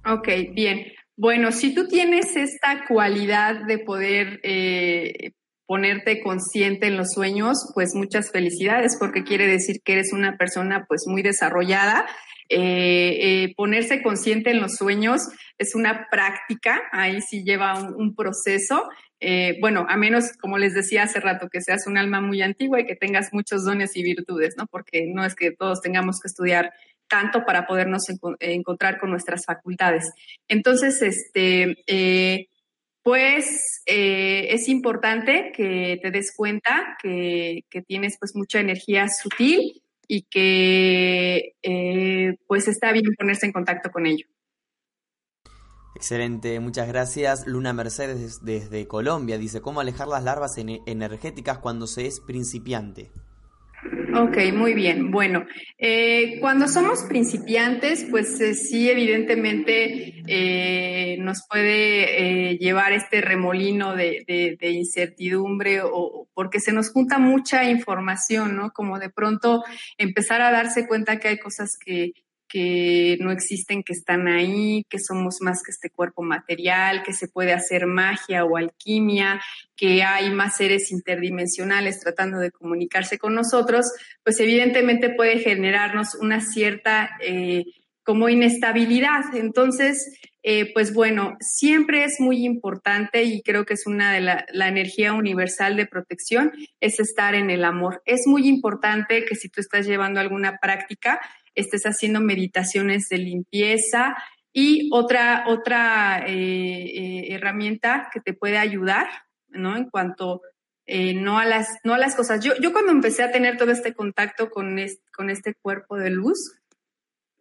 Ok, bien. Bueno, si tú tienes esta cualidad de poder eh, ponerte consciente en los sueños, pues muchas felicidades, porque quiere decir que eres una persona pues muy desarrollada eh, eh, ponerse consciente en los sueños es una práctica, ahí sí lleva un, proceso. Bueno, a menos, como les decía hace rato, que seas un alma muy antigua y que tengas muchos dones y virtudes, ¿no? Porque no es que todos tengamos que estudiar tanto para podernos encontrar con nuestras facultades. Entonces, este, pues es importante que te des cuenta que, que, tienes pues mucha energía sutil y que eh, pues está bien ponerse en contacto con ello. Excelente, muchas gracias. Luna Mercedes desde Colombia dice, ¿cómo alejar las larvas energéticas cuando se es principiante? Ok, muy bien. Bueno, eh, cuando somos principiantes, pues eh, sí, evidentemente eh, nos puede llevar este remolino de, de, incertidumbre o porque se nos junta mucha información, ¿no? Como de pronto empezar a darse cuenta que hay cosas que, que no existen, que están ahí, que somos más que este cuerpo material, que se puede hacer magia o alquimia, que hay más seres interdimensionales tratando de comunicarse con nosotros, pues evidentemente puede generarnos una cierta eh, como inestabilidad. Entonces, eh, pues bueno, siempre es muy importante y creo que es una de la, la, energía universal de protección, es estar en el amor. Es muy importante que si tú estás llevando alguna práctica, estés haciendo meditaciones de limpieza y otra, otra eh, eh, herramienta que te puede ayudar, ¿no? En cuanto eh, no, a las, no a las cosas. Yo, yo cuando empecé a tener todo este contacto con este, con este cuerpo de luz,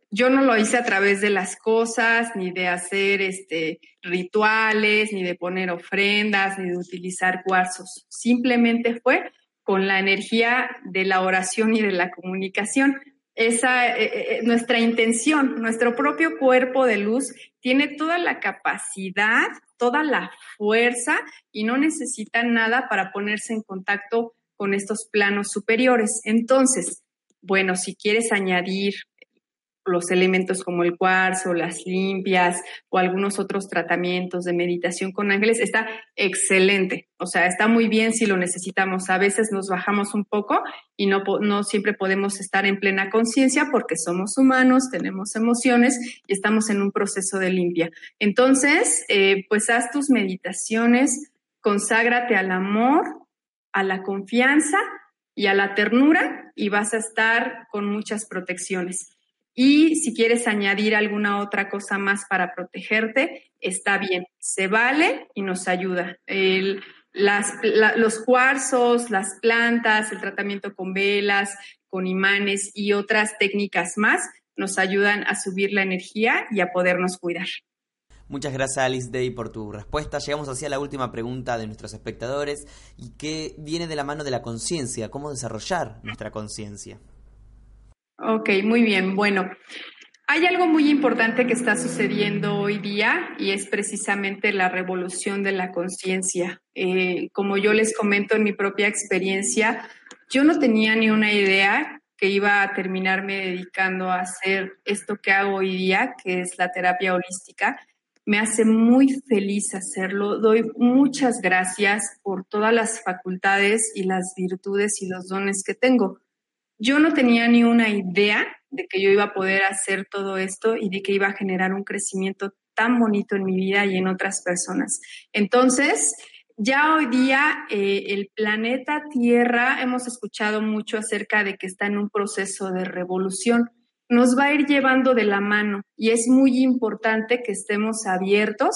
yo no lo hice a través de las cosas, ni de hacer este, rituales, ni de poner ofrendas, ni de utilizar cuarzos. Simplemente fue con la energía de la oración y de la comunicación esa, eh, eh, eh, nuestra intención, nuestro propio cuerpo de luz tiene toda la capacidad, toda la fuerza y no necesita nada para ponerse en contacto con estos planos superiores. Entonces, bueno, si quieres añadir los elementos como el cuarzo, las limpias o algunos otros tratamientos de meditación con ángeles, está excelente. O sea, está muy bien si lo necesitamos. A veces nos bajamos un poco y no, no siempre podemos estar en plena conciencia porque somos humanos, tenemos emociones y estamos en un proceso de limpia. Entonces, eh, pues haz tus meditaciones, conságrate al amor, a la confianza y a la ternura y vas a estar con muchas protecciones. Y si quieres añadir alguna otra cosa más para protegerte, está bien, se vale y nos ayuda. los cuarzos, las plantas, el tratamiento con velas, con imanes y otras técnicas más nos ayudan a subir la energía y a podernos cuidar. Muchas gracias Alice Day por tu respuesta. Llegamos así a la última pregunta de nuestros espectadores y que viene de la mano de la conciencia, cómo desarrollar nuestra conciencia. Ok, muy bien. Bueno, hay algo muy importante que está sucediendo hoy día y es precisamente la revolución de la conciencia. Eh, como yo les comento en mi propia experiencia, yo no tenía ni una idea que iba a terminarme dedicando a hacer esto que hago hoy día, que es la terapia holística. Me hace muy feliz hacerlo. Doy muchas gracias por todas las facultades y las virtudes y los dones que tengo yo no tenía ni una idea de que yo iba a poder hacer todo esto y de que iba a generar un crecimiento tan bonito en mi vida y en otras personas. Entonces, ya hoy día eh, el planeta Tierra, hemos escuchado mucho acerca de que está en un proceso de revolución. Nos va a ir llevando de la mano y es muy importante que estemos abiertos,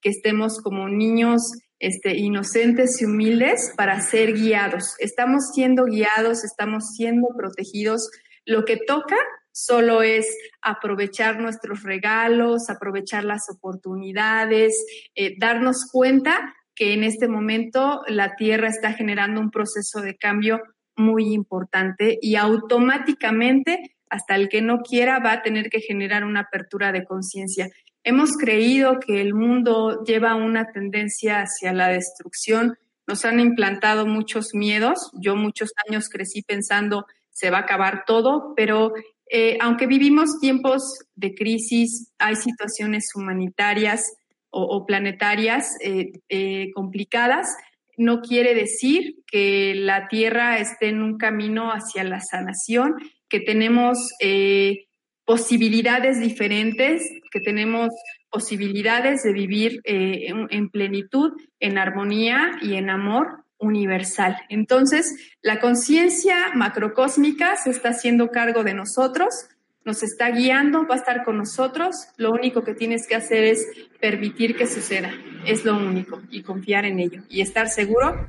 que estemos como niños este, inocentes y humildes para ser guiados. Estamos siendo guiados, estamos siendo protegidos. Lo que toca solo es aprovechar nuestros regalos, aprovechar las oportunidades, eh, darnos cuenta que en este momento la Tierra está generando un proceso de cambio muy importante y automáticamente hasta el que no quiera va a tener que generar una apertura de conciencia. Hemos creído que el mundo lleva una tendencia hacia la destrucción. Nos han implantado muchos miedos. Yo muchos años crecí pensando se va a acabar todo, pero eh, aunque vivimos tiempos de crisis, hay situaciones humanitarias o, planetarias eh, eh, complicadas, no quiere decir que la Tierra esté en un camino hacia la sanación, que tenemos posibilidades diferentes, que tenemos posibilidades de vivir en plenitud, en armonía y en amor universal. Entonces, la conciencia macrocósmica se está haciendo cargo de nosotros, nos está guiando, va a estar con nosotros. Lo único que tienes que hacer es permitir que suceda. Es lo único y confiar en ello y estar seguro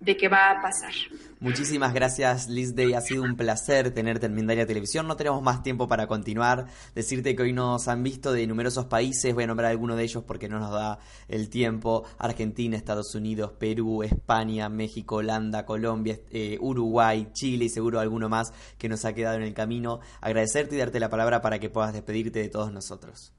de que va a pasar. Muchísimas gracias Liz Day, ha sido un placer tenerte en Mindalia Televisión. No tenemos más tiempo para continuar. Decirte que hoy nos han visto de numerosos países, voy a nombrar algunos de ellos porque no nos da el tiempo. Argentina, Estados Unidos, Perú, España, México, Holanda, Colombia, eh, Uruguay, Chile y seguro alguno más que nos ha quedado en el camino. Agradecerte y darte la palabra para que puedas despedirte de todos nosotros.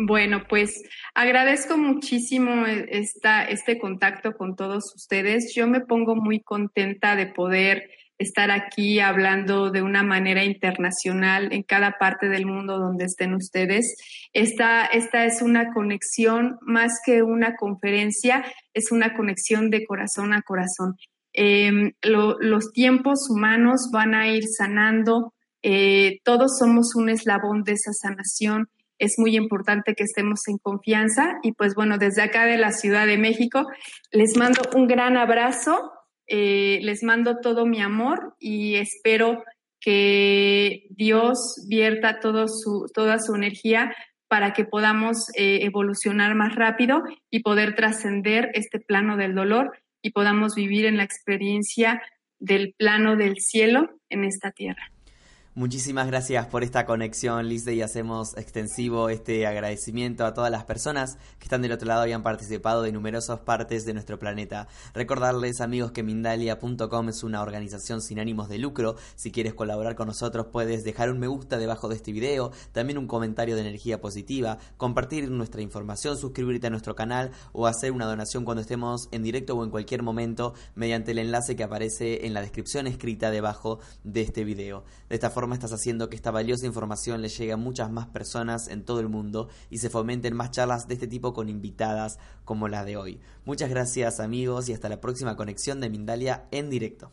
Bueno, pues agradezco muchísimo esta, este contacto con todos ustedes. Yo me pongo muy contenta de poder estar aquí hablando de una manera internacional en cada parte del mundo donde estén ustedes. Esta, esta es una conexión más que una conferencia, es una conexión de corazón a corazón. Em, los tiempos humanos van a ir sanando, eh, todos somos un eslabón de esa sanación es muy importante que estemos en confianza. Y pues bueno, desde acá de la Ciudad de México, les mando un gran abrazo, eh, les mando todo mi amor y espero que Dios vierta todo su, toda su energía para que podamos eh, evolucionar más rápido y poder trascender este plano del dolor y podamos vivir en la experiencia del plano del cielo en esta tierra. Muchísimas gracias por esta conexión, Lizde, y hacemos extensivo este agradecimiento a todas las personas que están del otro lado y han participado de numerosas partes de nuestro planeta. Recordarles, amigos, que Mindalia.com es una organización sin ánimos de lucro. Si quieres colaborar con nosotros, puedes dejar un me gusta debajo de este video, también un comentario de energía positiva, compartir nuestra información, suscribirte a nuestro canal o hacer una donación cuando estemos en directo o en cualquier momento mediante el enlace que aparece en la descripción escrita debajo de este video. De esta forma, estás haciendo que esta valiosa información le llegue a muchas más personas en todo el mundo y se fomenten más charlas de este tipo con invitadas como la de hoy. Muchas gracias amigos y hasta la próxima conexión de Mindalia en directo.